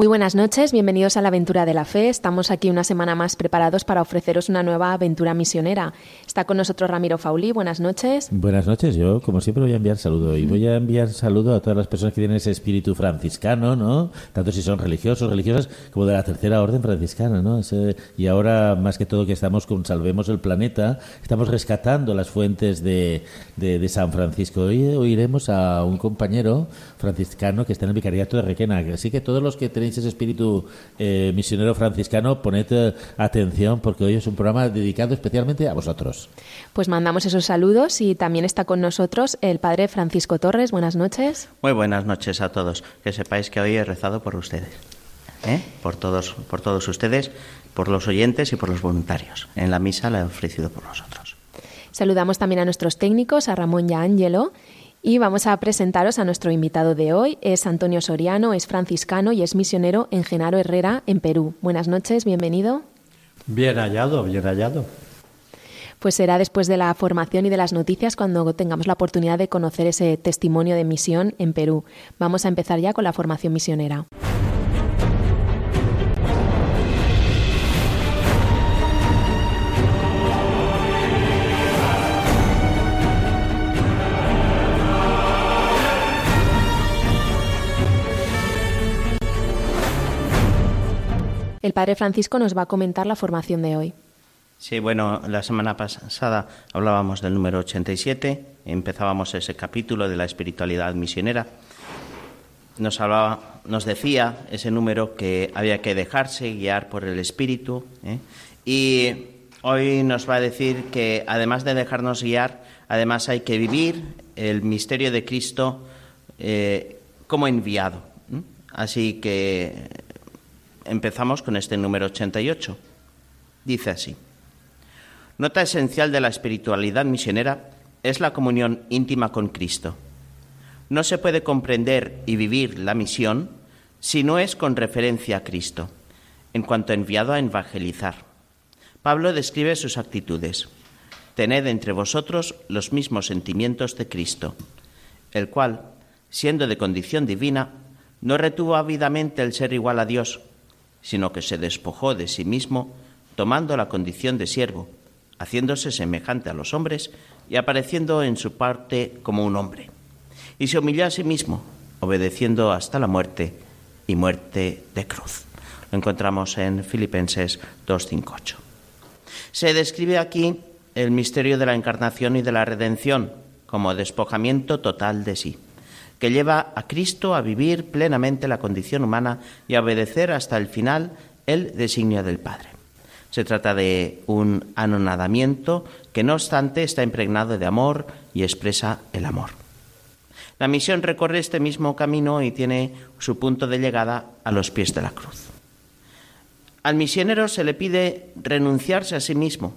Muy buenas noches, bienvenidos a la aventura de la fe. Estamos aquí una semana más preparados para ofreceros una nueva aventura misionera. Está con nosotros Ramiro Fauli, buenas noches. Buenas noches, yo como siempre voy a enviar saludo y voy a enviar saludo a todas las personas que tienen ese espíritu franciscano, ¿no? Tanto si son religiosos, religiosas, como de la tercera orden franciscana, ¿no? y ahora, más que todo que estamos con Salvemos el Planeta, estamos rescatando las fuentes de, de, San Francisco. Hoy oiremos a un compañero franciscano que está en el vicariato de Requena, así que todos los que tenéis ese espíritu eh, misionero franciscano, poned eh, atención porque hoy es un programa dedicado especialmente a vosotros. Pues mandamos esos saludos y también está con nosotros el padre Francisco Torres. Buenas noches. Muy buenas noches a todos. Que sepáis que hoy he rezado por ustedes. ¿eh? Por, todos, por todos ustedes, por los oyentes y por los voluntarios. En la misa la he ofrecido por nosotros. Saludamos también a nuestros técnicos, a Ramón y a Ángelo y vamos a presentaros a nuestro invitado de hoy. Es Antonio Soriano, es franciscano y es misionero en Genaro Herrera, en Perú. Buenas noches, bienvenido. Bien hallado, bien hallado. Pues será después de la formación y de las noticias cuando tengamos la oportunidad de conocer ese testimonio de misión en Perú. Vamos a empezar ya con la formación misionera. El Padre Francisco nos va a comentar la formación de hoy. Sí, bueno, la semana pasada hablábamos del número 87, empezábamos ese capítulo de la espiritualidad misionera. Nos hablaba, nos decía ese número que había que dejarse guiar por el Espíritu. ¿eh? Y hoy nos va a decir que además de dejarnos guiar, además hay que vivir el misterio de Cristo eh, como enviado. Así que empezamos con este número 88. Dice así. Nota esencial de la espiritualidad misionera es la comunión íntima con Cristo. No se puede comprender y vivir la misión si no es con referencia a Cristo, en cuanto enviado a evangelizar. Pablo describe sus actitudes. Tened entre vosotros los mismos sentimientos de Cristo, el cual, siendo de condición divina, no retuvo ávidamente el ser igual a Dios, sino que se despojó de sí mismo, tomando la condición de siervo, haciéndose semejante a los hombres y apareciendo en su parte como un hombre. Y se humilló a sí mismo, obedeciendo hasta la muerte y muerte de cruz. Lo encontramos en Filipenses 2.5.8. Se describe aquí el misterio de la encarnación y de la redención como despojamiento total de sí que lleva a Cristo a vivir plenamente la condición humana y a obedecer hasta el final el designio del Padre. Se trata de un anonadamiento que no obstante está impregnado de amor y expresa el amor. La misión recorre este mismo camino y tiene su punto de llegada a los pies de la cruz. Al misionero se le pide renunciarse a sí mismo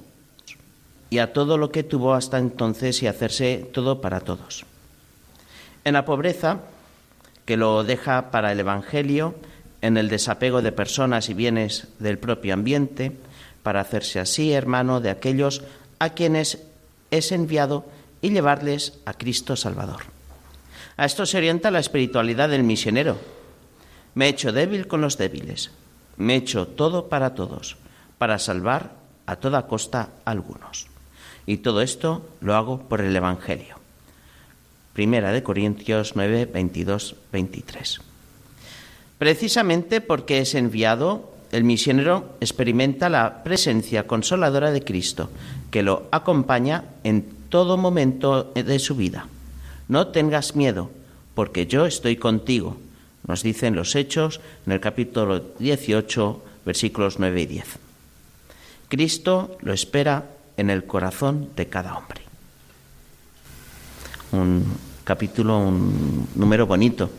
y a todo lo que tuvo hasta entonces y hacerse todo para todos en la pobreza, que lo deja para el Evangelio, en el desapego de personas y bienes del propio ambiente, para hacerse así hermano de aquellos a quienes es enviado y llevarles a Cristo Salvador. A esto se orienta la espiritualidad del misionero. Me he hecho débil con los débiles, me he hecho todo para todos, para salvar a toda costa a algunos. Y todo esto lo hago por el Evangelio. Primera de Corintios 9, 22, 23. Precisamente porque es enviado, el misionero experimenta la presencia consoladora de Cristo, que lo acompaña en todo momento de su vida. No tengas miedo, porque yo estoy contigo, nos dicen los Hechos en el capítulo 18, versículos 9 y 10. Cristo lo espera en el corazón de cada hombre un capítulo, un número bonito.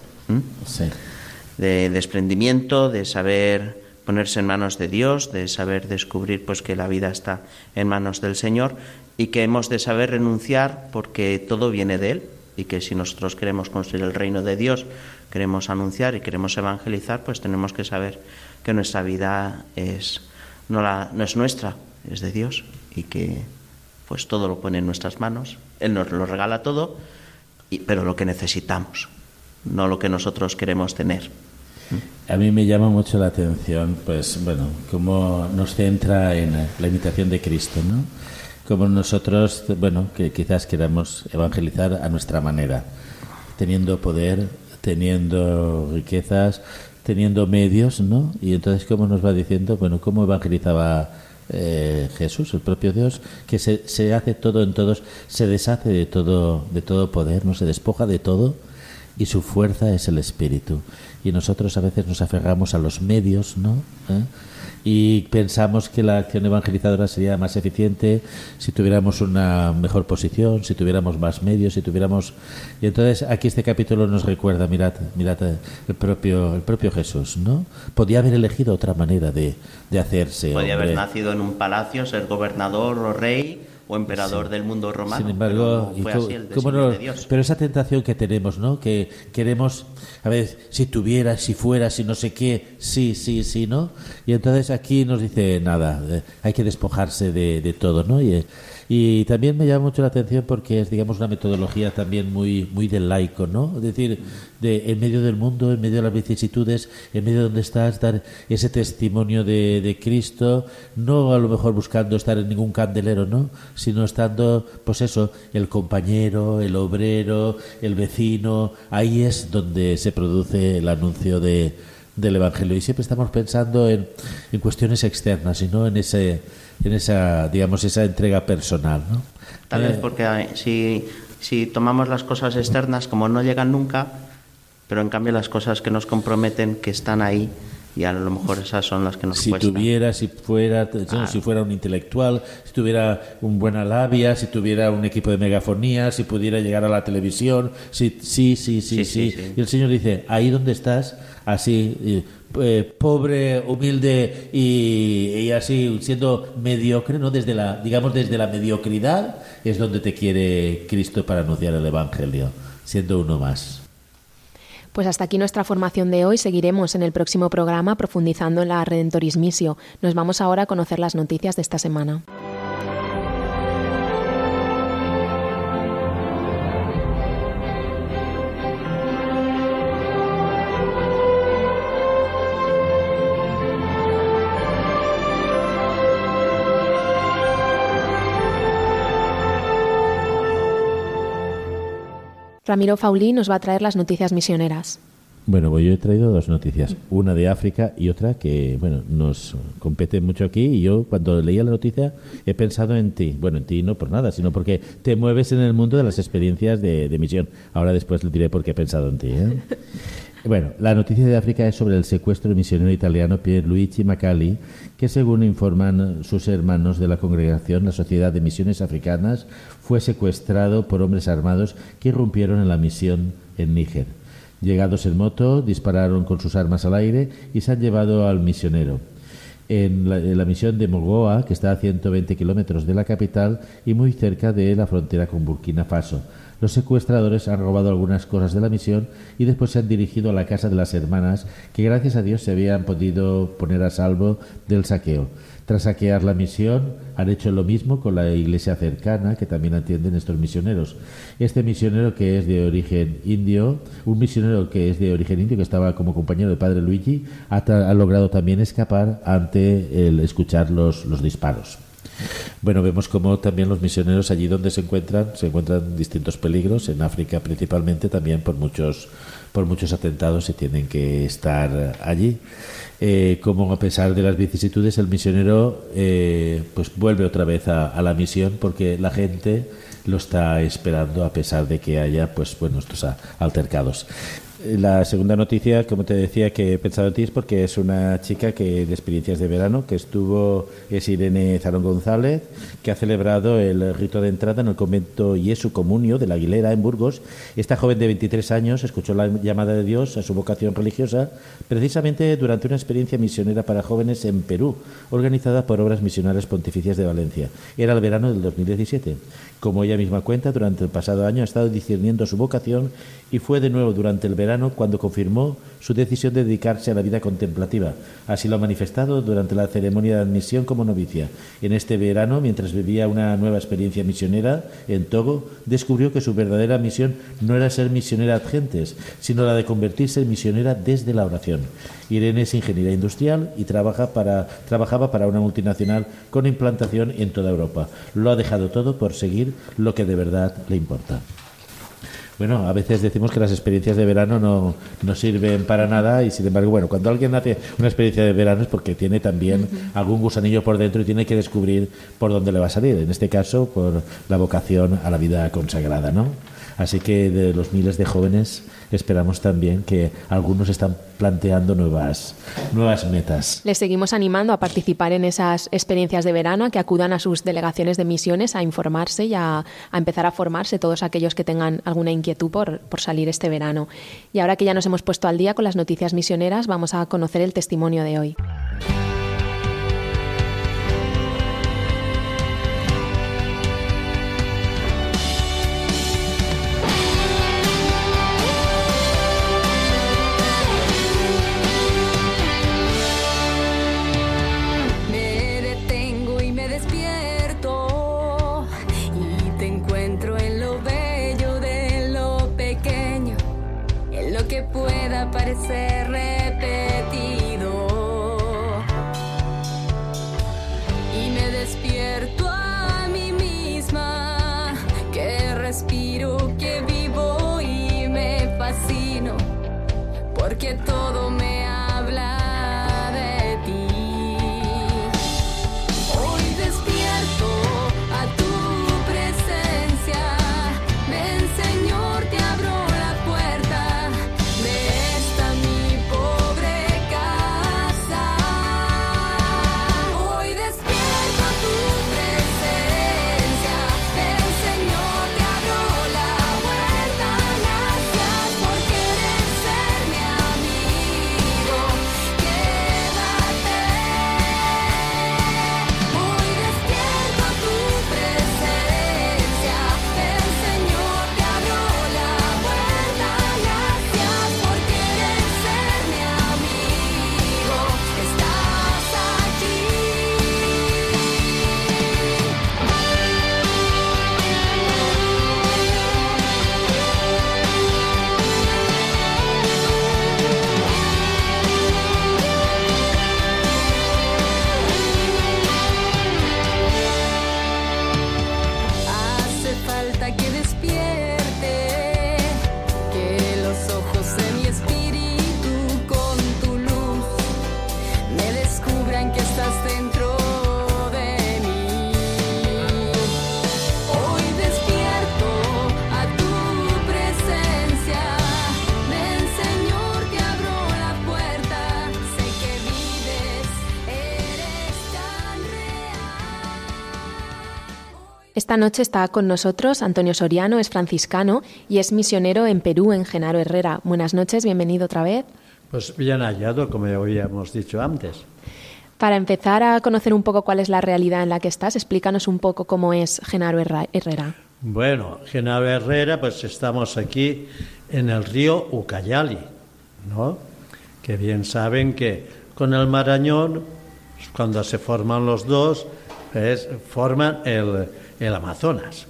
De desprendimiento, de saber ponerse en manos de Dios, de saber descubrir pues que la vida está en manos del Señor y que hemos de saber renunciar porque todo viene de Él y que si nosotros queremos construir el reino de Dios, queremos anunciar y queremos evangelizar, pues tenemos que saber que nuestra vida es no, la, no es nuestra, es de Dios y que pues todo lo pone en nuestras manos. Él nos lo regala todo, pero lo que necesitamos, no lo que nosotros queremos tener. A mí me llama mucho la atención, pues bueno, cómo nos centra en la imitación de Cristo, ¿no? Como nosotros, bueno, que quizás queramos evangelizar a nuestra manera, teniendo poder, teniendo riquezas, teniendo medios, ¿no? Y entonces, ¿cómo nos va diciendo? Bueno, ¿cómo evangelizaba eh, Jesús, el propio Dios, que se, se hace todo en todos, se deshace de todo, de todo poder, no se despoja de todo y su fuerza es el espíritu. Y nosotros a veces nos aferramos a los medios, ¿no? ¿Eh? Y pensamos que la acción evangelizadora sería más eficiente si tuviéramos una mejor posición, si tuviéramos más medios, si tuviéramos. Y entonces aquí este capítulo nos recuerda, mirad, mirad el propio, el propio Jesús, ¿no? Podía haber elegido otra manera de, de hacerse. Podía haber nacido en un palacio, ser gobernador o rey o emperador del mundo romano. Sin embargo, pero, fue así el no- de Dios. pero esa tentación que tenemos, ¿no? Que queremos, a ver, si tuviera, si fuera, si no sé qué, sí, sí, sí, ¿no? Y entonces aquí nos dice nada, eh, hay que despojarse de, de todo, ¿no? Y, eh, y también me llama mucho la atención porque es, digamos, una metodología también muy, muy del laico, ¿no? Es decir, de, en medio del mundo, en medio de las vicisitudes, en medio de donde estás, dar ese testimonio de, de Cristo, no a lo mejor buscando estar en ningún candelero, ¿no? Sino estando, pues eso, el compañero, el obrero, el vecino, ahí es donde se produce el anuncio de, del Evangelio. Y siempre estamos pensando en, en cuestiones externas y no en ese en esa digamos esa entrega personal ¿no? Tal vez porque eh, si, si tomamos las cosas externas como no llegan nunca, pero en cambio las cosas que nos comprometen, que están ahí, y a lo mejor esas son las que nos si cuestan. tuviera, si fuera, si fuera un intelectual, si tuviera un buena labia, si tuviera un equipo de megafonía, si pudiera llegar a la televisión, si, sí, sí, sí, Sí, sí, sí, sí. Y el Señor dice, ahí donde estás, así, eh, pobre, humilde y, y así, siendo mediocre, ¿no? Desde la, digamos, desde la mediocridad es donde te quiere Cristo para anunciar el Evangelio, siendo uno más. Pues hasta aquí nuestra formación de hoy. Seguiremos en el próximo programa profundizando en la Redentoris Missio. Nos vamos ahora a conocer las noticias de esta semana. Ramiro Faulí nos va a traer las noticias misioneras. Bueno, pues yo he traído dos noticias, una de África y otra que, bueno, nos compete mucho aquí y yo cuando leía la noticia he pensado en ti, bueno, en ti no por nada, sino porque te mueves en el mundo de las experiencias de, de misión. Ahora después le diré por qué he pensado en ti. ¿eh? Bueno, la noticia de África es sobre el secuestro del misionero italiano Pierluigi Macali, que según informan sus hermanos de la congregación, la Sociedad de Misiones Africanas, fue secuestrado por hombres armados que irrumpieron en la misión en Níger. Llegados en moto, dispararon con sus armas al aire y se han llevado al misionero. En la, en la misión de Mogoa, que está a 120 kilómetros de la capital y muy cerca de la frontera con Burkina Faso. Los secuestradores han robado algunas cosas de la misión y después se han dirigido a la casa de las hermanas, que gracias a Dios se habían podido poner a salvo del saqueo. Tras saquear la misión, han hecho lo mismo con la iglesia cercana, que también atienden estos misioneros. Este misionero que es de origen indio, un misionero que es de origen indio, que estaba como compañero del padre Luigi, ha, ha logrado también escapar ante el escuchar los disparos. Bueno, vemos como también los misioneros allí donde se encuentran, se encuentran distintos peligros, en África principalmente también por muchos, por muchos atentados y tienen que estar allí. Eh, como a pesar de las vicisitudes, el misionero eh, pues vuelve otra vez a, a la misión porque la gente lo está esperando a pesar de que haya pues bueno estos altercados. La segunda noticia, como te decía, que he pensado en ti es porque es una chica que de experiencias de verano que estuvo, es Irene Zarón González, que ha celebrado el rito de entrada en el convento Jesu Comunio de la Aguilera, en Burgos. Esta joven de 23 años escuchó la llamada de Dios a su vocación religiosa precisamente durante una experiencia misionera para jóvenes en Perú, organizada por Obras Misionales Pontificias de Valencia. Era el verano del 2017. Como ella misma cuenta, durante el pasado año ha estado discerniendo su vocación y fue de nuevo durante el verano cuando confirmó su decisión de dedicarse a la vida contemplativa. Así lo ha manifestado durante la ceremonia de admisión como novicia. En este verano, mientras vivía una nueva experiencia misionera en Togo, descubrió que su verdadera misión no era ser misionera ad gentes, sino la de convertirse en misionera desde la oración. Irene es ingeniera industrial y trabajaba para una multinacional con implantación en toda Europa. Lo ha dejado todo por seguir lo que de verdad le importa. Bueno, a veces decimos que las experiencias de verano no, no, sirven para nada y sin embargo, bueno, cuando alguien hace una experiencia de verano es porque tiene también algún gusanillo por dentro y tiene que descubrir por dónde le va a salir. En este caso, por la vocación a la vida consagrada, ¿no? Así que de los miles de jóvenes esperamos también que algunos están planteando nuevas, nuevas metas. Les seguimos animando a participar en esas experiencias de verano, a que acudan a sus delegaciones de misiones a informarse y a, empezar a formarse todos aquellos que tengan alguna inquietud por, por salir este verano. Y ahora que ya nos hemos puesto al día con las noticias misioneras, vamos a conocer el testimonio de hoy. Esta noche está con nosotros Antonio Soriano, es franciscano y es misionero en Perú, en Genaro Herrera. Buenas noches, bienvenido otra vez. Pues bien hallado, como ya habíamos dicho antes. Para empezar a conocer un poco cuál es la realidad en la que estás, explícanos un poco cómo es Genaro Herrera. Bueno, Genaro Herrera, pues estamos aquí en el río Ucayali, ¿no? Que bien saben que con el Marañón, cuando se forman los dos, pues, forman el, el Amazonas.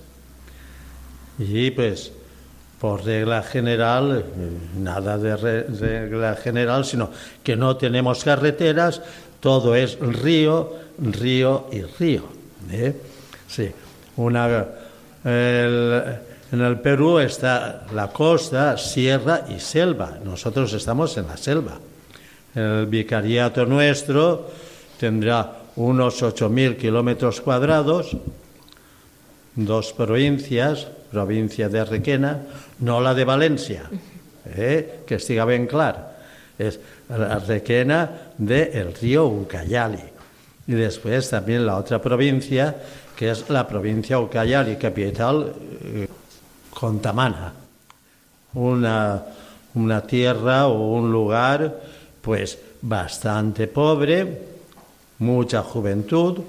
Y pues, por regla general, eh, nada de re- regla general, sino que no tenemos carreteras, todo es río, río y río. ¿eh? Sí, una, en el Perú está la costa, sierra y selva. Nosotros estamos en la selva. El vicariato nuestro tendrá unos 8.000 kilómetros cuadrados, dos provincias, provincia de Requena, no la de Valencia, eh, que estiga ben clar. Es la Requena del río Ucayali. Y después también la otra provincia, que es la provincia Ucayali, capital eh, Contamana. Una, una tierra o un lugar pues bastante pobre, mucha juventud,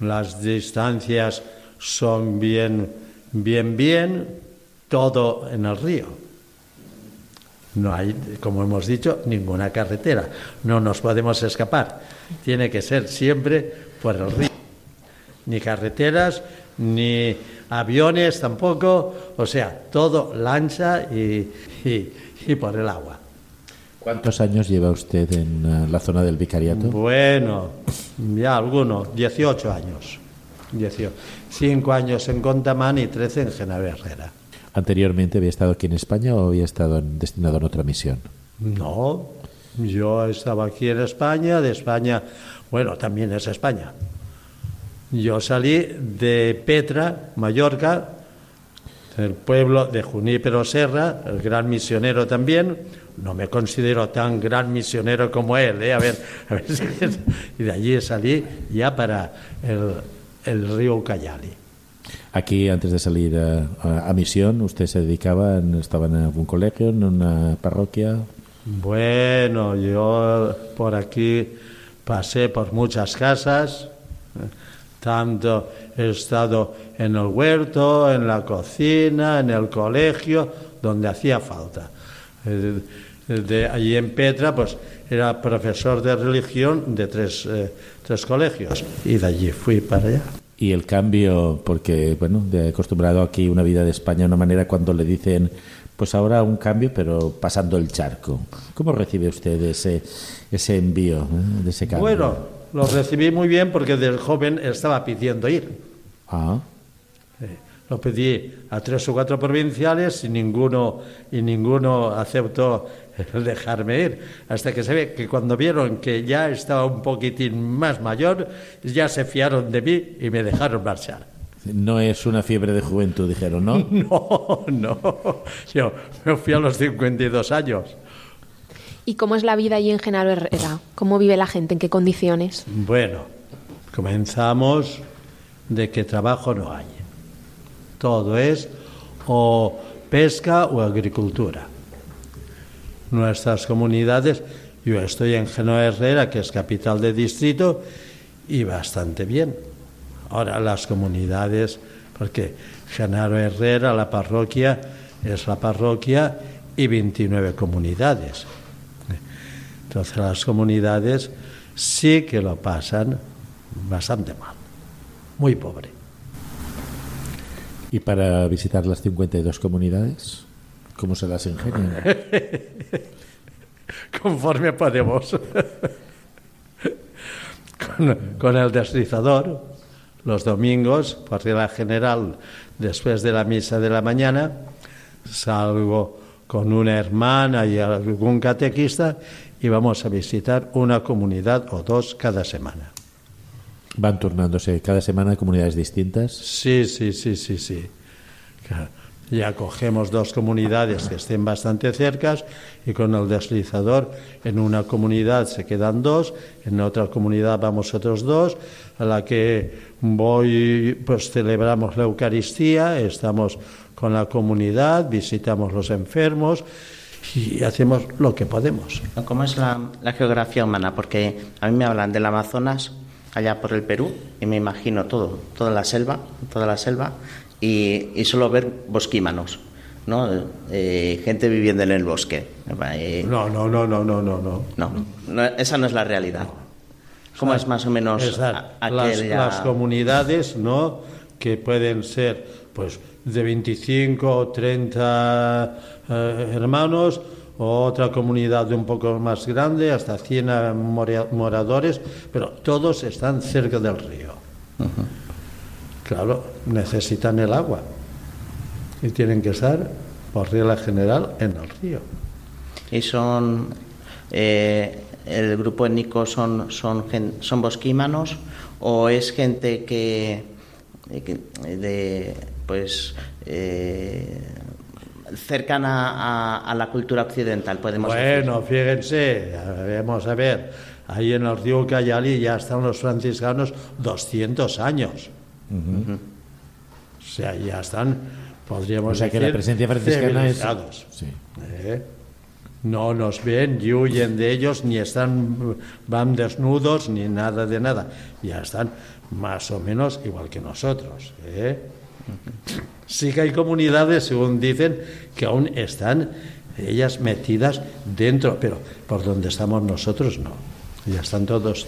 las distancias son bien, bien, bien, todo en el río. No hay, como hemos dicho, ninguna carretera. No nos podemos escapar. Tiene que ser siempre por el río. Ni carreteras, ni aviones tampoco. O sea, todo lancha y, y, y por el agua. ¿Cuántos años lleva usted en eh, la zona del vicariato? Bueno, ya alguno, 18 años. 18. Cinco años en Contamán y 13 en Genave Herrera. ¿Anteriormente había estado aquí en España o había estado en- destinado en otra misión? No, yo estaba aquí en España, de España, bueno, también es España. Yo salí de Petra, Mallorca, del pueblo de Junípero Serra, el gran misionero también. No me considero tan gran misionero como él, ¿eh? a ver, a ver si- y de allí salí ya para el, el río Ucayali. Aquí, antes de salir a, a- a misión, ¿usted se dedicaba, estaba en algún colegio, en una parroquia? Bueno, yo por aquí pasé por muchas casas, eh, tanto he estado en el huerto, en la cocina, en el colegio, donde hacía falta. Eh, De allí en Petra, pues era profesor de religión de tres, eh, tres colegios y de allí fui para allá. Y el cambio, porque, bueno, de acostumbrado aquí una vida de España, una manera cuando le dicen, pues ahora un cambio, pero pasando el charco. ¿Cómo recibe usted ese, ese envío, eh, de ese cambio? Bueno, lo recibí muy bien porque del joven estaba pidiendo ir. Ah, Lo pedí a tres o cuatro provinciales y ninguno, y ninguno aceptó el dejarme ir. Hasta que se ve que cuando vieron que ya estaba un poquitín más mayor, ya se fiaron de mí y me dejaron marchar. no es una fiebre de juventud, dijeron, ¿no? No, no. Yo me fui a los 52 años. ¿Y cómo es la vida allí en Genaro Herrera? ¿Cómo vive la gente? ¿En qué condiciones? Bueno, comenzamos de que trabajo no hay. Todo es o pesca o agricultura. Nuestras comunidades, yo estoy en Genoa Herrera, que es capital de distrito, y bastante bien. Ahora las comunidades, porque Genaro Herrera, la parroquia, es la parroquia y 29 comunidades. Entonces las comunidades sí que lo pasan bastante mal, muy pobre. ¿Y para visitar las 52 comunidades? ¿Cómo se las ingenian? Conforme podemos. con, con el deslizador, los domingos, por regla general, después de la misa de la mañana, salgo con una hermana y algún catequista y vamos a visitar una comunidad o dos cada semana. Van turnándose cada semana comunidades distintas. Sí, sí, sí, sí, sí. Ya cogemos dos comunidades que estén bastante cercas y con el deslizador en una comunidad se quedan dos, en otra comunidad vamos otros dos, a la que voy, pues celebramos la Eucaristía, estamos con la comunidad, visitamos los enfermos y hacemos lo que podemos. ¿Cómo es la, la geografía humana? Porque a mí me hablan del Amazonas, allá por el Perú, y me imagino todo, toda la selva, toda la selva, y, y solo ver bosquímanos, ¿no? Eh, gente viviendo en el bosque. Eh, No, no, no, no, no, no, no. no, no, esa no es la realidad. ¿Cómo es más o menos Exacto. a- las, aquella- las comunidades, ¿no? Que pueden ser, pues, de 25 o 30 eh, hermanos, o otra comunidad de un poco más grande, hasta 100 mora- moradores, pero todos están cerca del río. Claro, necesitan el agua y tienen que estar, por regla general, en el río. Y son. eh, el grupo étnico son, son, son bosquímanos o es gente que. que- de. Pues. eh, cercana a, la cultura occidental, podemos bueno, fíjense, vamos a ver, ahí en el río Cayali ya están los franciscanos 200 años. O sea, ya están, podríamos o sea, decir, que la presencia franciscana es... Sí. ¿Eh? No nos ven y huyen de ellos, ni están, van desnudos, ni nada de nada. Ya están más o menos igual que nosotros. ¿eh? Sí que hay comunidades, según dicen, que aún están ellas metidas dentro, pero por donde estamos nosotros no. Ya están todos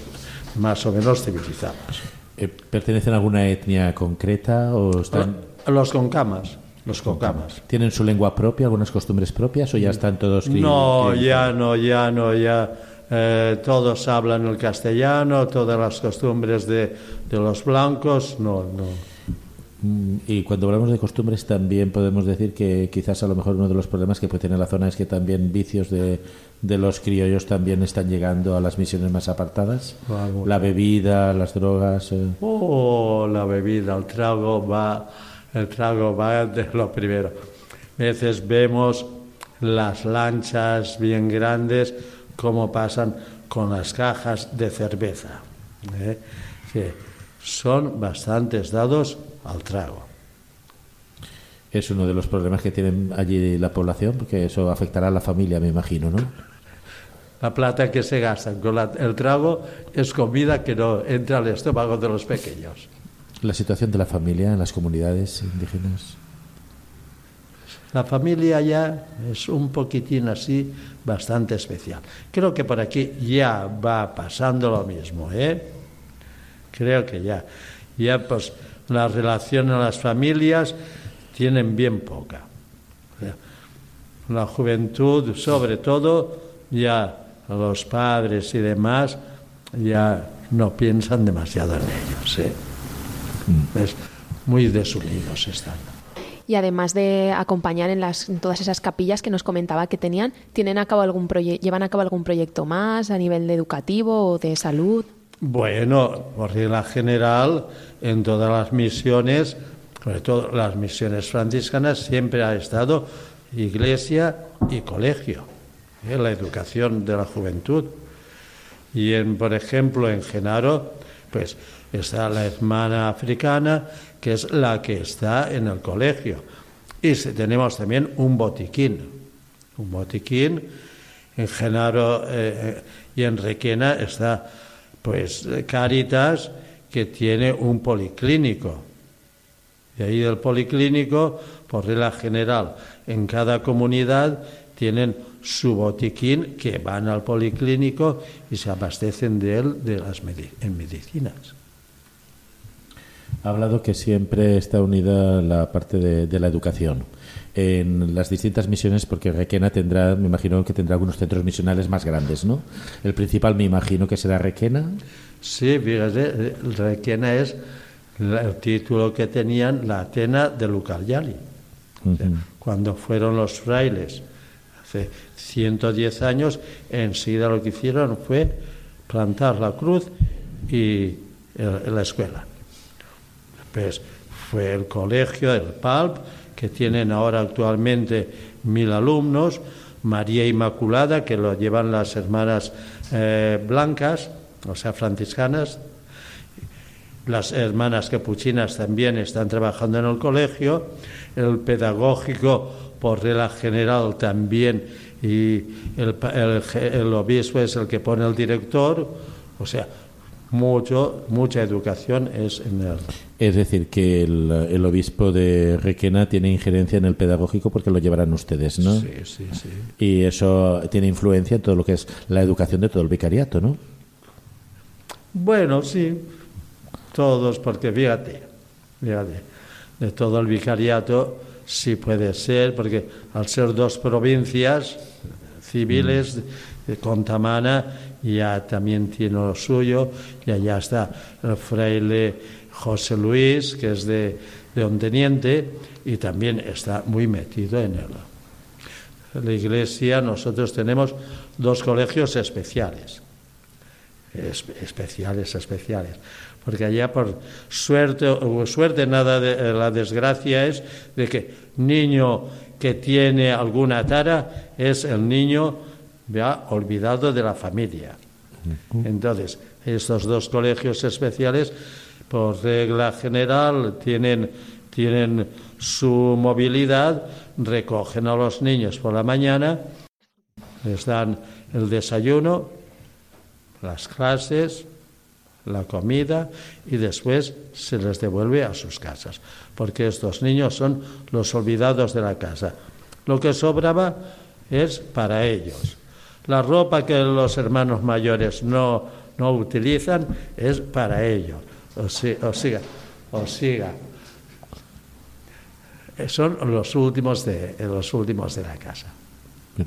más o menos civilizados. Eh, ¿Pertenecen a alguna etnia concreta o están...? Los concamas. Los concamas. ¿Tienen su lengua propia, algunas costumbres propias o ya están todos... No, ya no, ya no, ya... Eh, todos hablan el castellano, todas las costumbres de, de los blancos, no, no. Mm, y cuando hablamos de costumbres también podemos decir que quizás a lo mejor uno de los problemas que puede tener la zona es que también vicios de, de los criollos también están llegando a las misiones más apartadas. La bebida, las drogas. Eh. Oh, la bebida, el trago va, el trago va de lo primero. A veces vemos las lanchas bien grandes como pasan con las cajas de cerveza, ¿eh? son bastantes dados al trago. Es uno de los problemas que tienen allí la población, porque eso afectará a la familia, me imagino, ¿no? La plata que se gasta con el trago es comida que no entra al estómago de los pequeños. La situación de la familia en las comunidades indígenas. La familia ya es un poquitín así, bastante especial. Creo que por aquí ya va pasando lo mismo, ¿eh? Creo que ya. Ya pues la relación en las familias tienen bien poca. La juventud, sobre todo, ya los padres y demás, ya no piensan demasiado en ellos. ¿eh? Mm. Es muy desunidos están. Y además de acompañar en, las, todas esas capillas que nos comentaba que tenían, ¿tienen a cabo algún ¿llevan a cabo algún proyecto más a nivel de educativo o de salud? Bueno, por regla general, en todas las misiones, sobre todo las misiones franciscanas, siempre ha estado iglesia y colegio, ¿eh? la educación de la juventud. Y, en, por ejemplo, en Genaro, pues está la hermana africana, que es la que está en el colegio. Y tenemos también un botiquín, un botiquín. En Genaro eh, eh, y en Requena está pues Caritas que tiene un policlínico. Y ahí del policlínico, por regla general, en cada comunidad tienen su botiquín que van al policlínico y se abastecen de él de las en medicinas. Ha hablado que siempre está unida la parte de la educación en las distintas misiones, porque Requena tendrá, me imagino que tendrá algunos centros misionales más grandes, ¿no? El principal me imagino que será Requena. Sí, fíjate, Requena es el título que tenían la Atena de Lucaryali. Cuando fueron los frailes, hace 110 años, enseguida lo que hicieron fue plantar la cruz y la escuela. Pues fue el colegio, el PALP, que tienen ahora actualmente mil alumnos, María Inmaculada, que lo llevan las hermanas eh, blancas, o sea, franciscanas, las hermanas capuchinas también están trabajando en el colegio, el pedagógico por regla general también, y el, el obispo es el que pone el director, o sea, mucho, mucha educación es en el... Es decir, que el, obispo de Requena tiene injerencia en el pedagógico porque lo llevarán ustedes, ¿no? Sí, sí, sí. Y eso tiene influencia en todo lo que es la educación de todo el vicariato, ¿no? Bueno, sí, todos, porque fíjate, fíjate, de todo el vicariato sí puede ser, porque al ser dos provincias civiles, mm. Contamana ya también tiene lo suyo, y allá está el fraile José Luis, que es de, de un teniente, y también está muy metido en él. La iglesia nosotros tenemos dos colegios especiales. especiales, especiales. Porque allá por suerte o suerte nada de eh, la desgracia es de que niño que tiene alguna tara es el niño ya olvidado de la familia. Entonces, estos dos colegios especiales, por regla general, tienen, tienen su movilidad, recogen a los niños por la mañana, les dan el desayuno, las clases, la comida y después se les devuelve a sus casas, porque estos niños son los olvidados de la casa. Lo que sobraba es para ellos. La ropa que los hermanos mayores no, no utilizan es para ellos. O, siga, o siga. Son los últimos de, los últimos de la casa.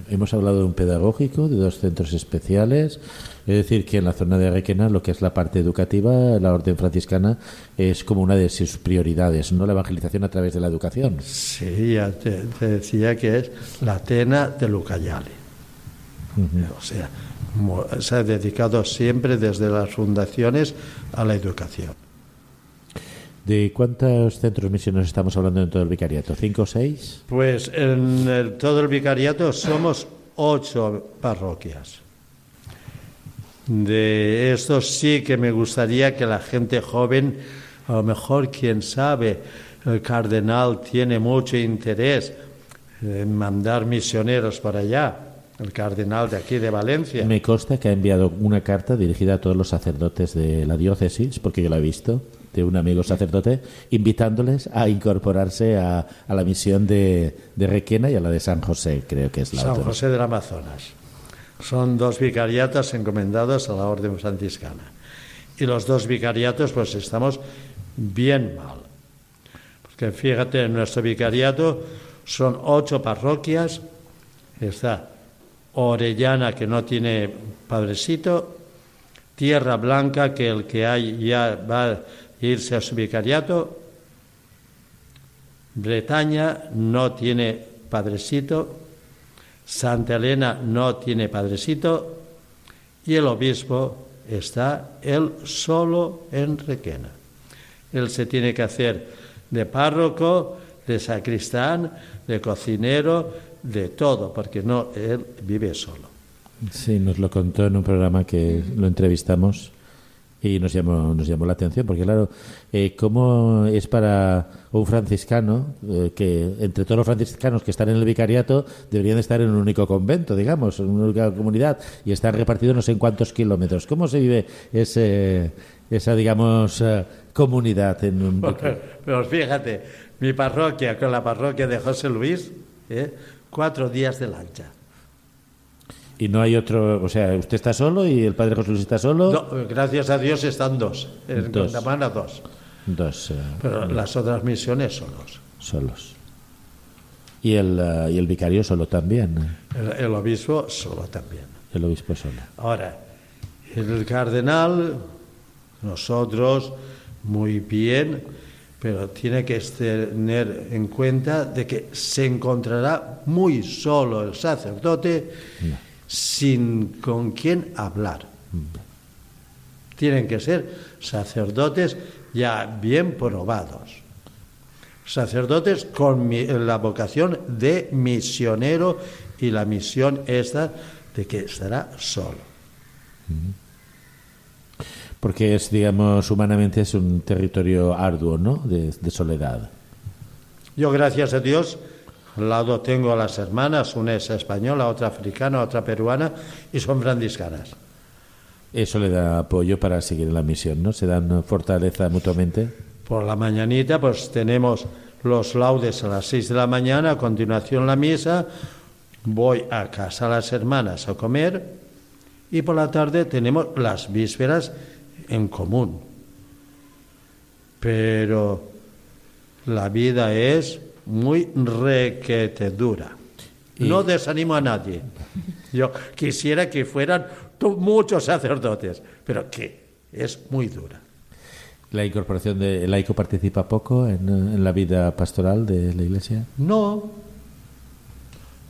hemos hablado de un pedagógico, de dos centros especiales. Es decir, que en la zona de Requena, lo que es la parte educativa, la orden franciscana es como una de sus prioridades, ¿no? La evangelización a través de la educación. Sí, ya te, decía que es la Atena de Lucayale. O sea, se ha dedicado siempre desde las fundaciones a la educación. ¿De cuántos centros misioneros estamos hablando en todo el vicariato? ¿Cinco o seis? Pues en todo el vicariato somos ocho parroquias. De estos sí que me gustaría que la gente joven, a lo mejor, quién sabe, el cardenal tiene mucho interés en mandar misioneros para allá el cardenal de aquí de Valencia. Me consta que ha enviado una carta dirigida a todos los sacerdotes de la diócesis, porque yo la he visto, de un amigo sacerdote, invitándoles a incorporarse a, la misión de, Requena y a la de San José, creo que es la San José del Amazonas. Son dos vicariatos encomendados a la orden franciscana. Y los dos vicariatos, pues estamos bien mal. Porque fíjate, en nuestro vicariato son ocho parroquias, está Orellana, que no tiene padrecito, Tierra Blanca, que el que hay ya va a irse a su vicariato, Bretaña no tiene padrecito, Santa Elena no tiene padrecito. Y el obispo está él solo en Requena. Él se tiene que hacer de párroco, de sacristán, de cocinero, de todo, porque no, él vive solo. Sí, nos lo contó en un programa que lo entrevistamos y nos llamó, nos llamó la atención, porque claro, eh, ¿cómo es para un franciscano eh, que entre todos los franciscanos que están en el vicariato deberían estar en un único convento, digamos, en una única comunidad y están repartidos no sé en cuántos kilómetros? ¿Cómo se vive ese, esa, digamos, eh, comunidad en un... Pero fíjate, mi parroquia con la parroquia de José Luis, ¿eh? cuatro días de lancha. Y no hay otro, o sea, usted está solo y el padre José Luis está solo. No, gracias a Dios están dos. En dos. dos. Dos. Eh, Pero las otras misiones solos. Solos. Y el, eh, y el vicario solo también. El, obispo solo también. El obispo solo. Ahora, el cardenal, nosotros muy bien pero tiene que tener en cuenta de que se encontrará muy solo el sacerdote sin con quién hablar. Tienen que ser sacerdotes ya bien probados, sacerdotes con la vocación de misionero y la misión esta de que estará solo porque es, digamos, humanamente es un territorio arduo, ¿no? De, soledad. Yo, gracias a Dios, al lado tengo a las hermanas, una es española, otra africana, otra peruana, y son franciscanas. Eso le da apoyo para seguir la misión, ¿no? Se dan fortaleza mutuamente. Por la mañanita, pues tenemos los laudes a las seis de la mañana, a continuación la misa, voy a casa a las hermanas a comer, y por la tarde tenemos las vísperas en común. Pero la vida es muy requete dura. No desanimo a nadie. Yo quisiera que fueran muchos sacerdotes, pero que es muy dura. ¿La incorporación de laico participa poco en, la vida pastoral de la Iglesia? No.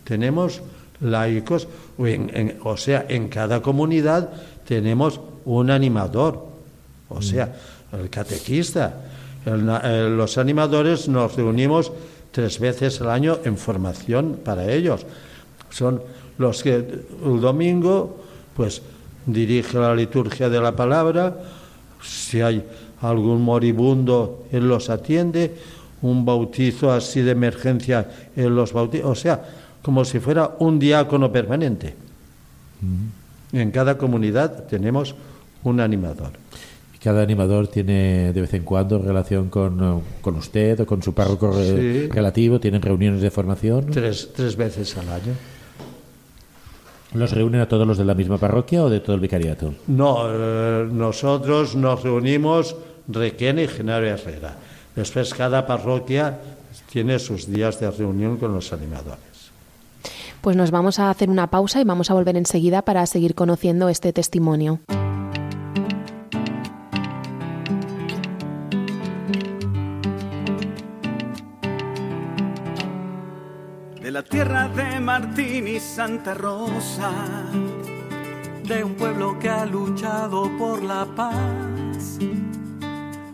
Tenemos laicos, o sea, en cada comunidad tenemos un animador, o sea, el catequista. Eh, los animadores nos reunimos tres veces al año en formación para ellos. Son los que el domingo, pues, dirige la liturgia de la palabra, si hay algún moribundo, él los atiende, un bautizo así de emergencia, él los bautiza, o sea, como si fuera un diácono permanente. En cada comunidad tenemos un animador. ¿Y cada animador tiene de vez en cuando relación con, con usted o con su párroco relativo? ¿Tienen reuniones de formación? Tres, tres veces al año. ¿Los reúnen a todos los de la misma parroquia o de todo el vicariato? No, eh, nosotros nos reunimos Requena y Genaro Herrera. Después cada parroquia tiene sus días de reunión con los animadores. Pues nos vamos a hacer una pausa y vamos a volver enseguida para seguir conociendo este testimonio. Tierra de Martín y Santa Rosa, de un pueblo que ha luchado por la paz.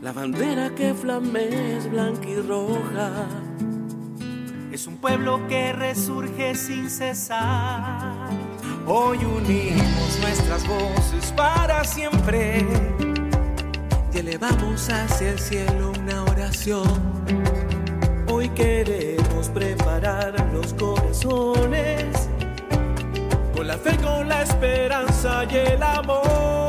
La bandera que flamea es blanca y roja. Es un pueblo que resurge sin cesar. Hoy unimos nuestras voces para siempre y elevamos hacia el cielo una oración. Hoy queremos preparar los corazones con la fe, con la esperanza y el amor.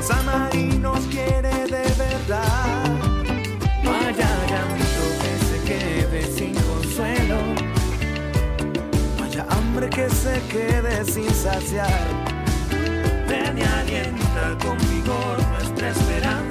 Nos ama y nos quiere de verdad. Vaya llanto que se quede sin consuelo. Vaya hambre que se quede sin saciar. Ven y alienta con vigor nuestra esperanza.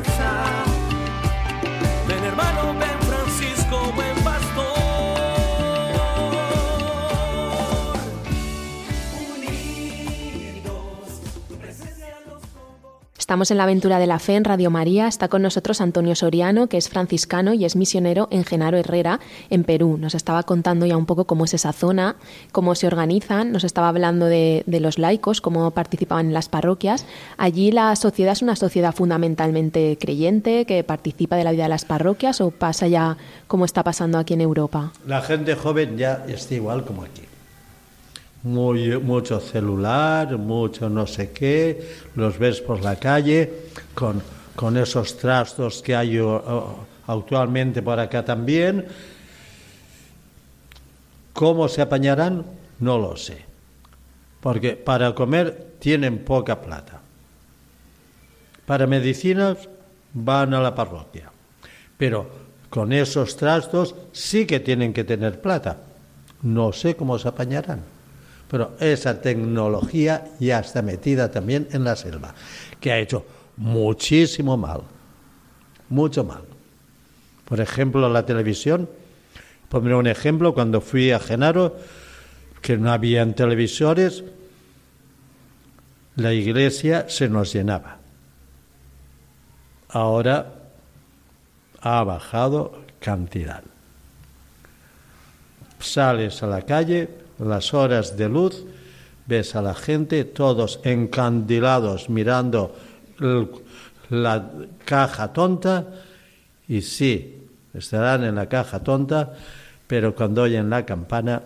Estamos en la aventura de la fe en Radio María. Está con nosotros Antonio Soriano, que es franciscano y es misionero en Genaro Herrera, en Perú. Nos estaba contando ya un poco cómo es esa zona, cómo se organizan. Nos estaba hablando de, los laicos, cómo participaban en las parroquias. Allí la sociedad es una sociedad fundamentalmente creyente, que participa de la vida de las parroquias, o pasa ya como está pasando aquí en Europa. La gente joven ya está igual como aquí muy, mucho celular, mucho no sé qué, los ves por la calle con, con esos trastos que hay actualmente por acá también. ¿Cómo se apañarán? No lo sé. Porque para comer tienen poca plata. Para medicinas van a la parroquia. Pero con esos trastos sí que tienen que tener plata. No sé cómo se apañarán. Pero esa tecnología ya está metida también en la selva, que ha hecho muchísimo mal, mucho mal. Por ejemplo, la televisión, pondré un ejemplo, cuando fui a Genaro, que no habían televisores, la iglesia se nos llenaba. Ahora ha bajado cantidad. Sales a la calle, las horas de luz, ves a la gente todos encandilados mirando la caja tonta y sí, estarán en la caja tonta, pero cuando oyen la campana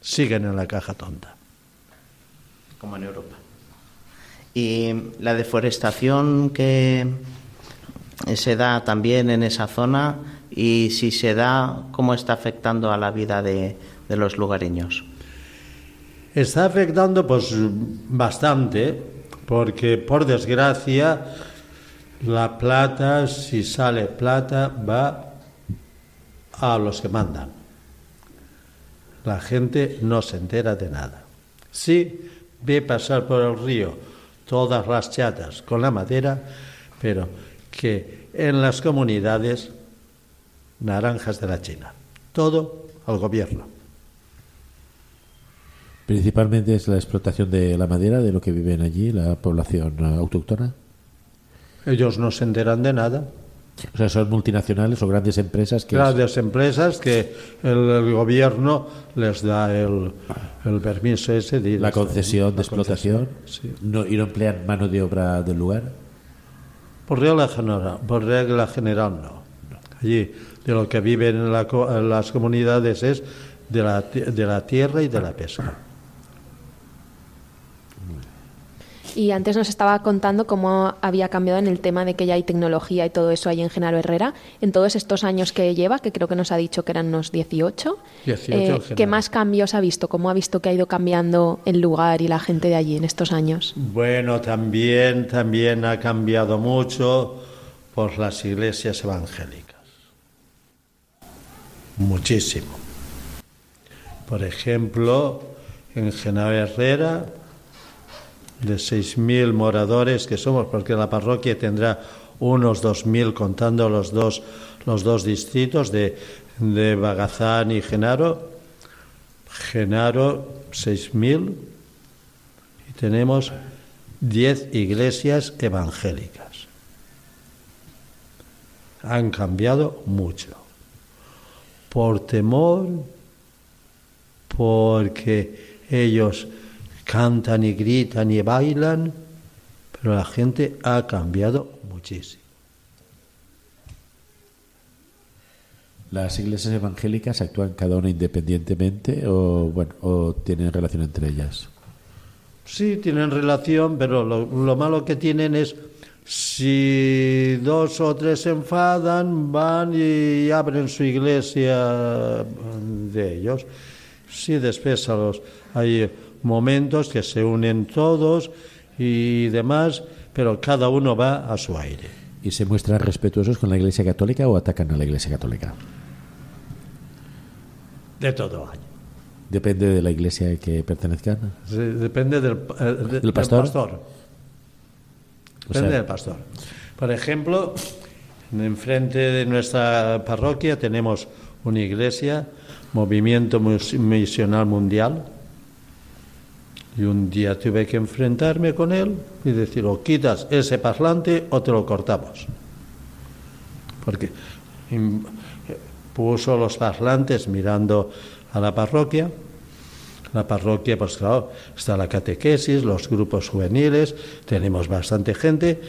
siguen en la caja tonta. Como en Europa. Y la deforestación que se da también en esa zona y si se da, ¿cómo está afectando a la vida de, de los lugareños? Está afectando pues bastante porque por desgracia la plata, si sale plata, va a los que mandan. La gente no se entera de nada. Sí, ve pasar por el río todas las chatas con la madera, pero que en las comunidades naranjas de la China. Todo al gobierno. Principalmente es la explotación de la madera de lo que viven allí, la población autóctona. Ellos no se enteran de nada. O sea, son multinacionales o grandes empresas que... Grandes empresas que el, el gobierno les da el, el permiso ese de La concesión de la explotación concesión, sí. no, y no emplean mano de obra del lugar. Por regla general, por regla general no. Allí de lo que viven en, la en las comunidades es de la, de la tierra y de la pesca. Y antes nos estaba contando cómo había cambiado en el tema de que ya hay tecnología y todo eso ahí en Genaro Herrera. En todos estos años que lleva, que creo que nos ha dicho que eran unos 18, 18 eh, ¿qué más cambios ha visto? ¿Cómo ha visto que ha ido cambiando el lugar y la gente de allí en estos años? Bueno, también, también ha cambiado mucho por las iglesias evangélicas. Muchísimo. Por ejemplo, en Genaro Herrera, de 6.000 moradores que somos, porque la parroquia tendrá unos 2.000 contando los dos, los dos distritos de, de Bagazán y Genaro. Genaro, 6.000 y tenemos 10 iglesias evangélicas. Han cambiado mucho. Por temor, porque ellos cantan y gritan y bailan, pero la gente ha cambiado muchísimo. ¿Las iglesias evangélicas actúan cada una independientemente o, bueno, o tienen relación entre ellas? Sí, tienen relación, pero lo, lo malo que tienen es si dos o tres se enfadan, van y abren su iglesia de ellos. Sí, después a los, hay momentos que se unen todos y demás, pero cada uno va a su aire. ¿Y se muestran respetuosos con la iglesia católica o atacan a la iglesia católica? De todo hay. Depende de la iglesia a que pertenezcan. Sí, Depende del, eh, de- ¿Del pastor? pastor. O Depende sea- del pastor. Por ejemplo, enfrente de nuestra parroquia tenemos una iglesia, Movimiento Misional Mundial, y un día tuve que enfrentarme con él y decir, o quitas ese parlante o te lo cortamos. Porque puso los parlantes mirando a la parroquia. La parroquia, pues claro, está la catequesis, los grupos juveniles, tenemos bastante gente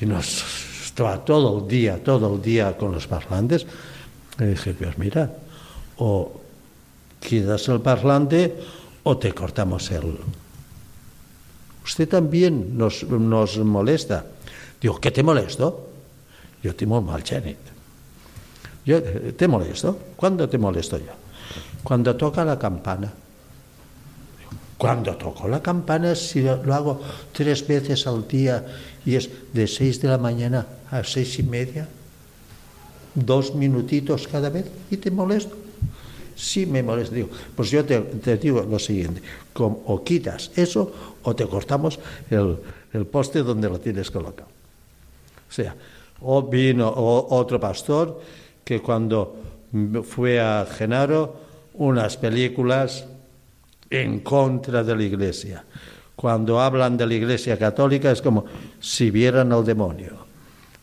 y nos estaba todo el día, todo el día con los parlantes. Y dije, pues mira, o quitas el parlante o te cortamos el... Usted también nos, nos molesta. Digo, ¿qué te molesto? Yo te mal, Janet. Yo eh, te molesto. ¿Cuándo te molesto yo? Cuando toca la campana. Cuando toco la campana, si lo hago tres veces al día y es de seis de la mañana a seis y media, dos minutitos cada vez y te molesto. Sí me molesta. Digo, pues yo te, digo lo siguiente, o quitas eso o te cortamos el, el poste donde lo tienes colocado. O sea, o vino otro pastor que cuando fue a Genaro, unas películas en contra de la iglesia. Cuando hablan de la iglesia católica es como si vieran al demonio.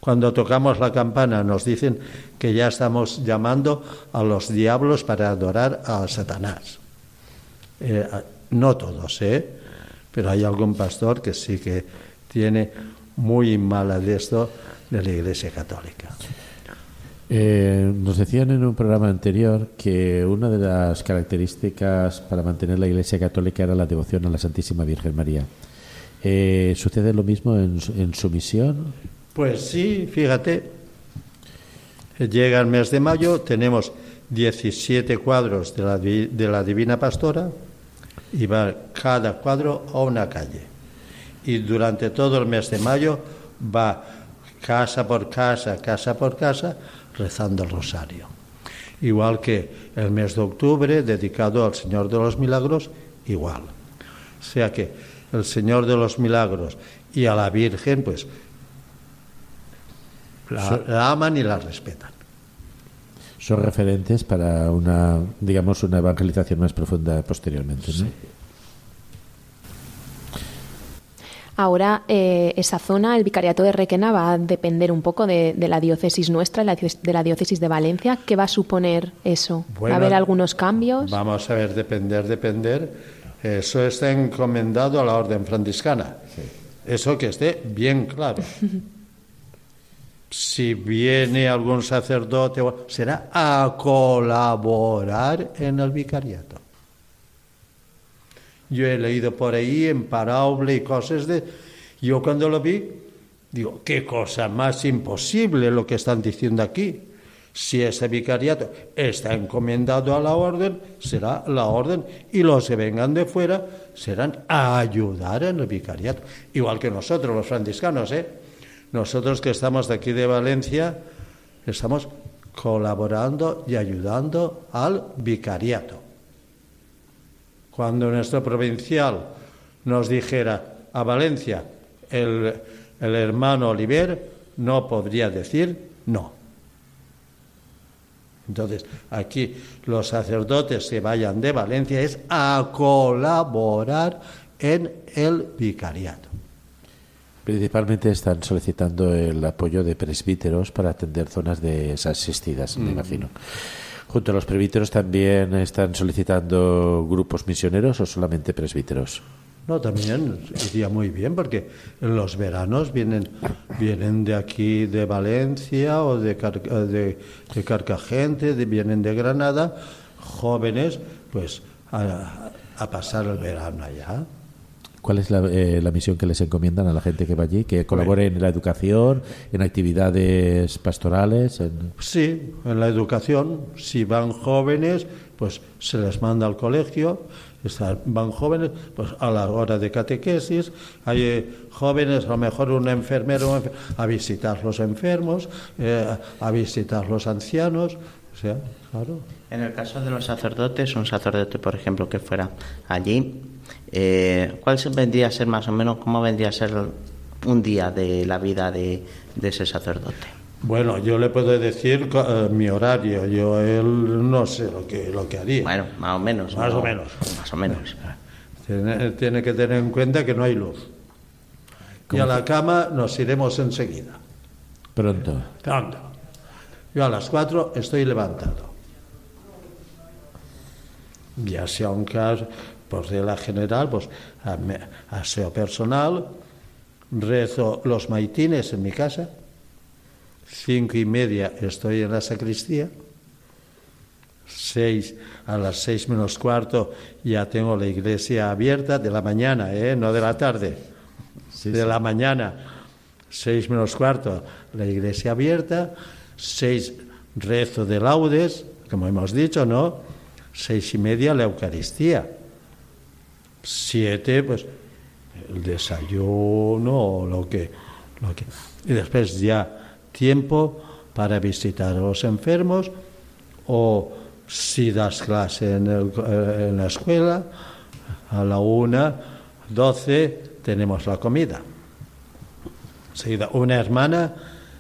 Cuando tocamos la campana nos dicen que ya estamos llamando a los diablos para adorar a Satanás. Eh, no todos, ¿eh? Pero hay algún pastor que sí que tiene muy mala de esto de la Iglesia Católica. Eh, nos decían en un programa anterior que una de las características para mantener la Iglesia Católica era la devoción a la Santísima Virgen María. Eh, ¿Sucede lo mismo en, en su misión? Pues sí, fíjate, llega el mes de mayo, tenemos 17 cuadros de la, de la Divina Pastora y va cada cuadro a una calle. y durante todo el mes de mayo va casa por casa, casa por casa, rezando el rosario. Igual que el mes de octubre, dedicado al Señor de los Milagros, igual. O sea que el Señor de los Milagros y a la Virgen, pues la, aman y la respetan. Son referentes para una, digamos, una evangelización más profunda posteriormente. ¿no? Ahora, eh, esa zona, el vicariato de Requena, va a depender un poco de, la diócesis nuestra, de la diócesis de Valencia. ¿Qué va a suponer eso? ¿Va a haber algunos cambios? Vamos a ver, depender, depender. Eso está encomendado a la orden franciscana. Eso que esté bien claro. si viene algún sacerdote, será a colaborar en el vicariato. Yo he leído por ahí en Parable y cosas de... Yo cuando lo vi, digo, qué cosa más imposible lo que están diciendo aquí. Si ese vicariato está encomendado a la orden, será la orden y los que vengan de fuera serán a ayudar en el vicariato. Igual que nosotros, los franciscanos, ¿eh? Nosotros que estamos de aquí de Valencia, estamos colaborando y ayudando al vicariato. Cuando nuestro provincial nos dijera a Valencia, el, hermano Oliver no podría decir no. Entonces, aquí los sacerdotes que vayan de Valencia es a colaborar en el vicariato. Principalmente están solicitando el apoyo de presbíteros para atender zonas desasistidas, me mm. imagino. Junto a los presbíteros también están solicitando grupos misioneros o solamente presbíteros. No, también iría muy bien porque en los veranos vienen, vienen de aquí de Valencia o de, de, de Carcagente, vienen de Granada, jóvenes, pues a, a pasar el verano allá. ¿Cuál es eh, la, misión que les encomiendan a la gente que va allí? ¿Que colabore en la educación, en actividades pastorales? Sí, en la educación. Si van jóvenes, pues se les manda al colegio. van jóvenes, pues a la hora de catequesis. Hay eh, jóvenes, a lo mejor un enfermero, a visitar los enfermos, eh, a visitar los ancianos. O sea, claro. En el caso de los sacerdotes, un sacerdote, por ejemplo, que fuera allí, eh, ¿cuál vendría a ser más o menos, cómo vendría a ser un día de la vida de, ese sacerdote? Bueno, yo le puedo decir eh, mi horario, yo él no sé lo que, lo que haría. Bueno, más o menos. Más o menos. Más o menos. Tiene, tiene, que tener en cuenta que no hay luz. Y a la cama nos iremos enseguida. Pronto. Pronto. Yo a las cuatro estoy levantado ya sea un caso, por regla general, pues aseo personal, rezo los maitines en mi casa, cinco y media estoy en la sacristía, seis, a las seis menos cuarto ya tengo la iglesia abierta de la mañana, ¿eh? no de la tarde, de la mañana, seis menos cuarto la iglesia abierta, seis rezo de laudes, como hemos dicho, ¿no? seis y media la Eucaristía, siete pues el desayuno lo que, lo que. Y después ya tiempo para visitar a los enfermos o si das clase en, eh, en la escuela a la una doce tenemos la comida. Una hermana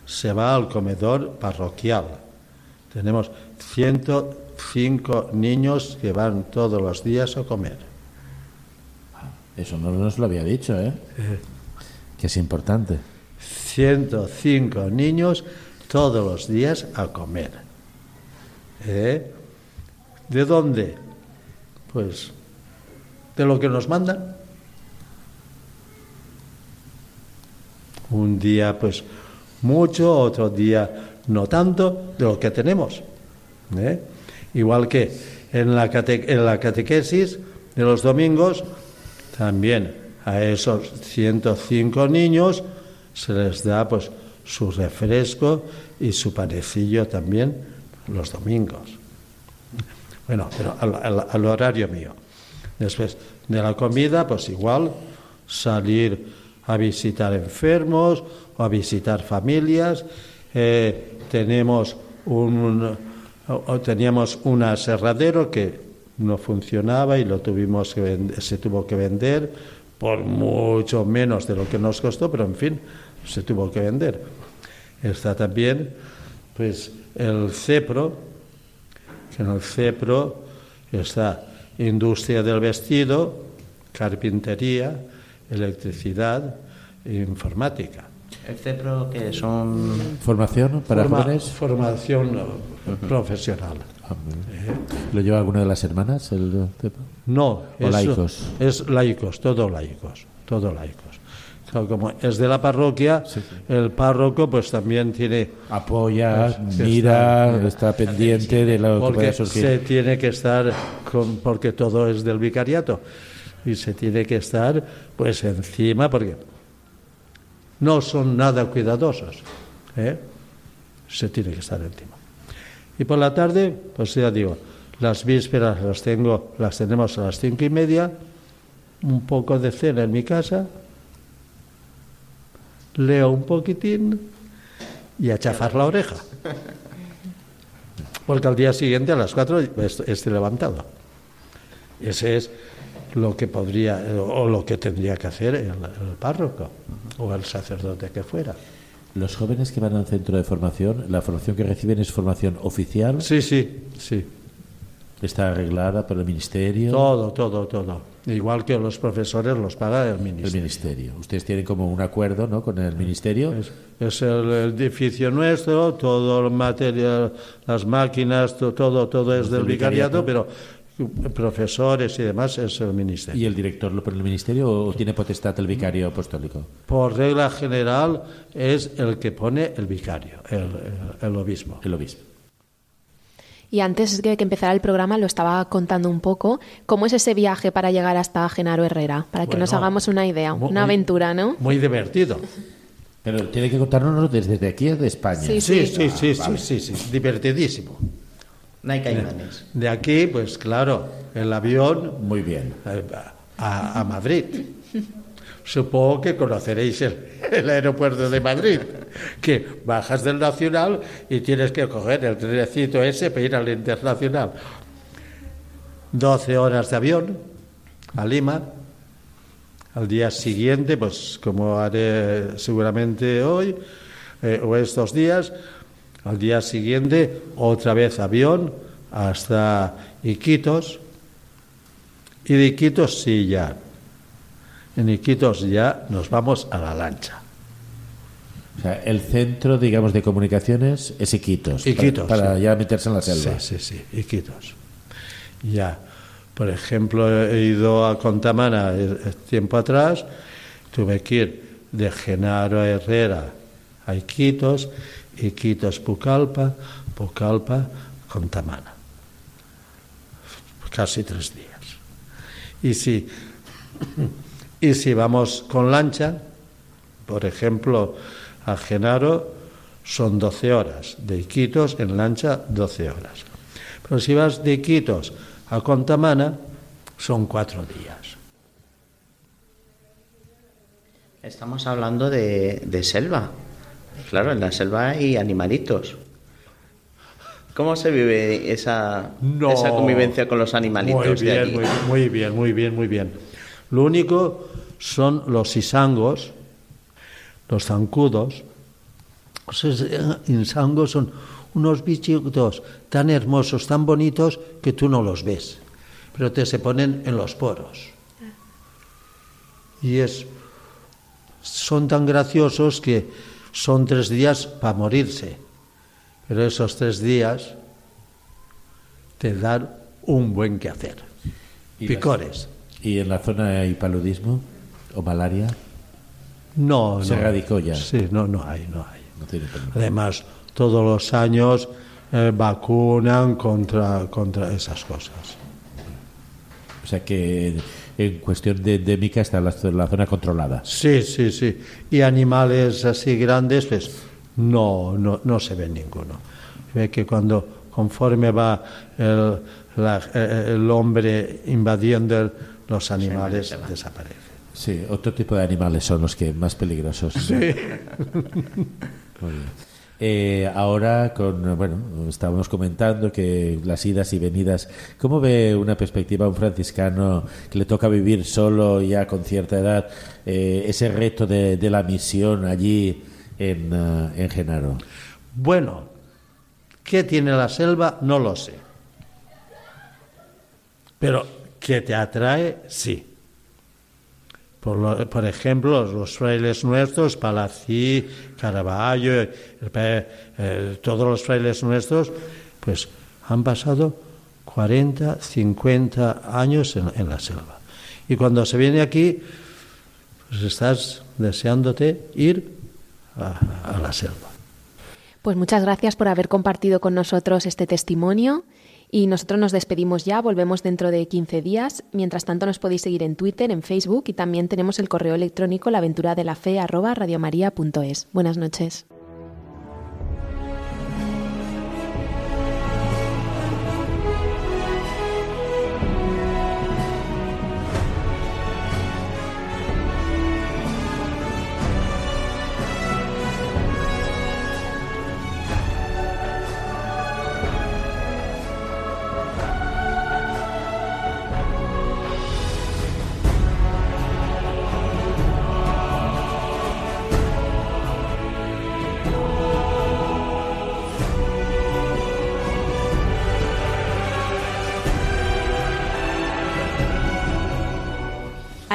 se va al comedor parroquial. Tenemos ciento cinco niños que van todos los días a comer. Eso no nos lo había dicho, ¿eh? eh que es importante. 105 niños todos los días a comer. ¿Eh? ¿De dónde? Pues de lo que nos mandan. Un día pues mucho, otro día no tanto, de lo que tenemos. ¿Eh? Igual que en la, en la catequesis de los domingos, también a esos 105 niños se les da pues su refresco y su panecillo también los domingos. Bueno, pero al, horario mío. Después de la comida, pues igual salir a visitar enfermos o a visitar familias. Eh, tenemos un, o- teníamos un aserradero que no funcionaba y lo tuvimos que se tuvo que vender por mucho menos de lo que nos costó, pero en fin, se tuvo que vender. Está también pues el CEPRO, que en el CEPRO está industria del vestido, carpintería, electricidad e informática. El CEPRO, que son Formación para Forma- jóvenes. Formación eh, profesional. Ah, ¿Lo lleva alguna de las hermanas? El, No, ¿O es, laicos? es laicos, todo laicos, todo laicos. Claro, Como es de la parroquia, el párroco pues también tiene Apoya, Pues, mira, está- está pendiente de lo que porque pueda surgir. se tiene que estar con, porque todo es del vicariato y se tiene que estar pues encima porque no son nada cuidadosos ¿eh? se tiene que estar encima y por la tarde pues ya digo las vísperas las tengo las tenemos a las cinco y media un poco de cena en mi casa leo un poquitín y a la oreja porque al día siguiente a las 4 esté levantado. Ese es lo que podría o lo que tendría que hacer el, el párroco o el sacerdote que fuera. Los jóvenes que van al centro de formación, la formación que reciben es formación oficial, Sí, sí, sí. está arreglada por el ministerio. Todo, todo, todo. Igual que los profesores los paga el El ministerio. ministerio. Ustedes tienen como un acuerdo, ¿no? Con el ministerio. Es, es el, edificio nuestro, todo el material, las máquinas, to- todo, todo es del del vicariato, vicariato. pero profesores y demás es el ministerio. ¿Y el director lo pone el ministerio o tiene potestad el vicario apostólico? Por regla general es el que pone el vicario, el, el- el obispo. El obispo. Y antes de que empezara el programa lo estaba contando un poco. ¿Cómo es ese viaje para llegar hasta Genaro Herrera? Para que nos hagamos una idea. muy- Una aventura, ¿no? Muy divertido. Pero tiene que contárnoslo desde aquí, de España. Sí, Sí, Sí. sí, sí, sí, sí, sí, divertidísimo. No hay caimanes. De aquí, pues claro, el avión Muy bien. a, a Madrid. Supongo que conoceréis el, el aeropuerto de Madrid, que bajas del Nacional y tienes que coger el trenecito ese para ir al Internacional. 12 horas de avión a Lima. Al día siguiente, pues como haré seguramente hoy eh, o estos días, al día siguiente otra vez avión hasta Iquitos. Y de Iquitos sí ya. En Iquitos ya nos vamos a la lancha. O sea, el centro, digamos, de comunicaciones es Iquitos. Iquitos, Para, para sí. ya meterse en la selva. Sí, sí, sí, Iquitos. Ya. Por ejemplo, he ido a Contamana eh, eh, tiempo atrás, tuve que ir de Genaro a Herrera a Iquitos, Iquitos Pucallpa, Pucallpa Contamana. Casi tres días. Y si, y si vamos con lancha, por ejemplo, a Genaro son 12 horas, de Iquitos en lancha 12 horas. Pero si vas de Iquitos a Contamana, son cuatro días. Estamos hablando de, de selva. Claro, en la selva hay animalitos. ¿Cómo se vive esa, No. esa convivencia con los animalitos Muy de bien, allí? muy, muy bien, muy bien, muy bien. Lo único son los isangos, los zancudos. Los is- isangos son unos bichitos tan hermosos, tan bonitos, que tú no los ves, pero te se ponen en los poros. Y es, son tan graciosos que son tres días para morirse, pero esos tres días te dan un buen quehacer. ¿Y Picores. ¿Y en la zona hay paludismo o malaria? No, Se no. erradicó ya. Sí, no, no hay, no hay. No tiene problema. Además, todos los años eh, vacunan contra, contra esas cosas. O sea que en cuestión de endémica está la, la zona controlada. Sí, sí, sí. Y animales así grandes, pues no, no, no se ve ninguno. Ve que cuando, conforme va el, la- el hombre invadiendo, los animales desaparecen. Sí, otro tipo de animales son los que más peligrosos. Sí. Eh, ahora, con, bueno, estábamos comentando que las idas y venidas, ¿cómo ve una perspectiva a un franciscano que le toca vivir solo ya con cierta edad eh, ese reto de, la misión allí en, uh, en Genaro? Bueno, ¿qué tiene la selva? No lo sé. Pero que te atrae, sí. Por, ejemplo, los frailes nuestros, Palací, Caravaggio, todos los frailes nuestros, pues han pasado 40, 50 años en, la selva. Y cuando se viene aquí, pues estás deseándote ir a la selva. Pues muchas gracias por haber compartido con nosotros este testimonio y nosotros nos despedimos ya, volvemos dentro de 15 días. Mientras tanto nos podéis seguir en Twitter, en Facebook y también tenemos el correo electrónico la aventura de la fe Buenas noches.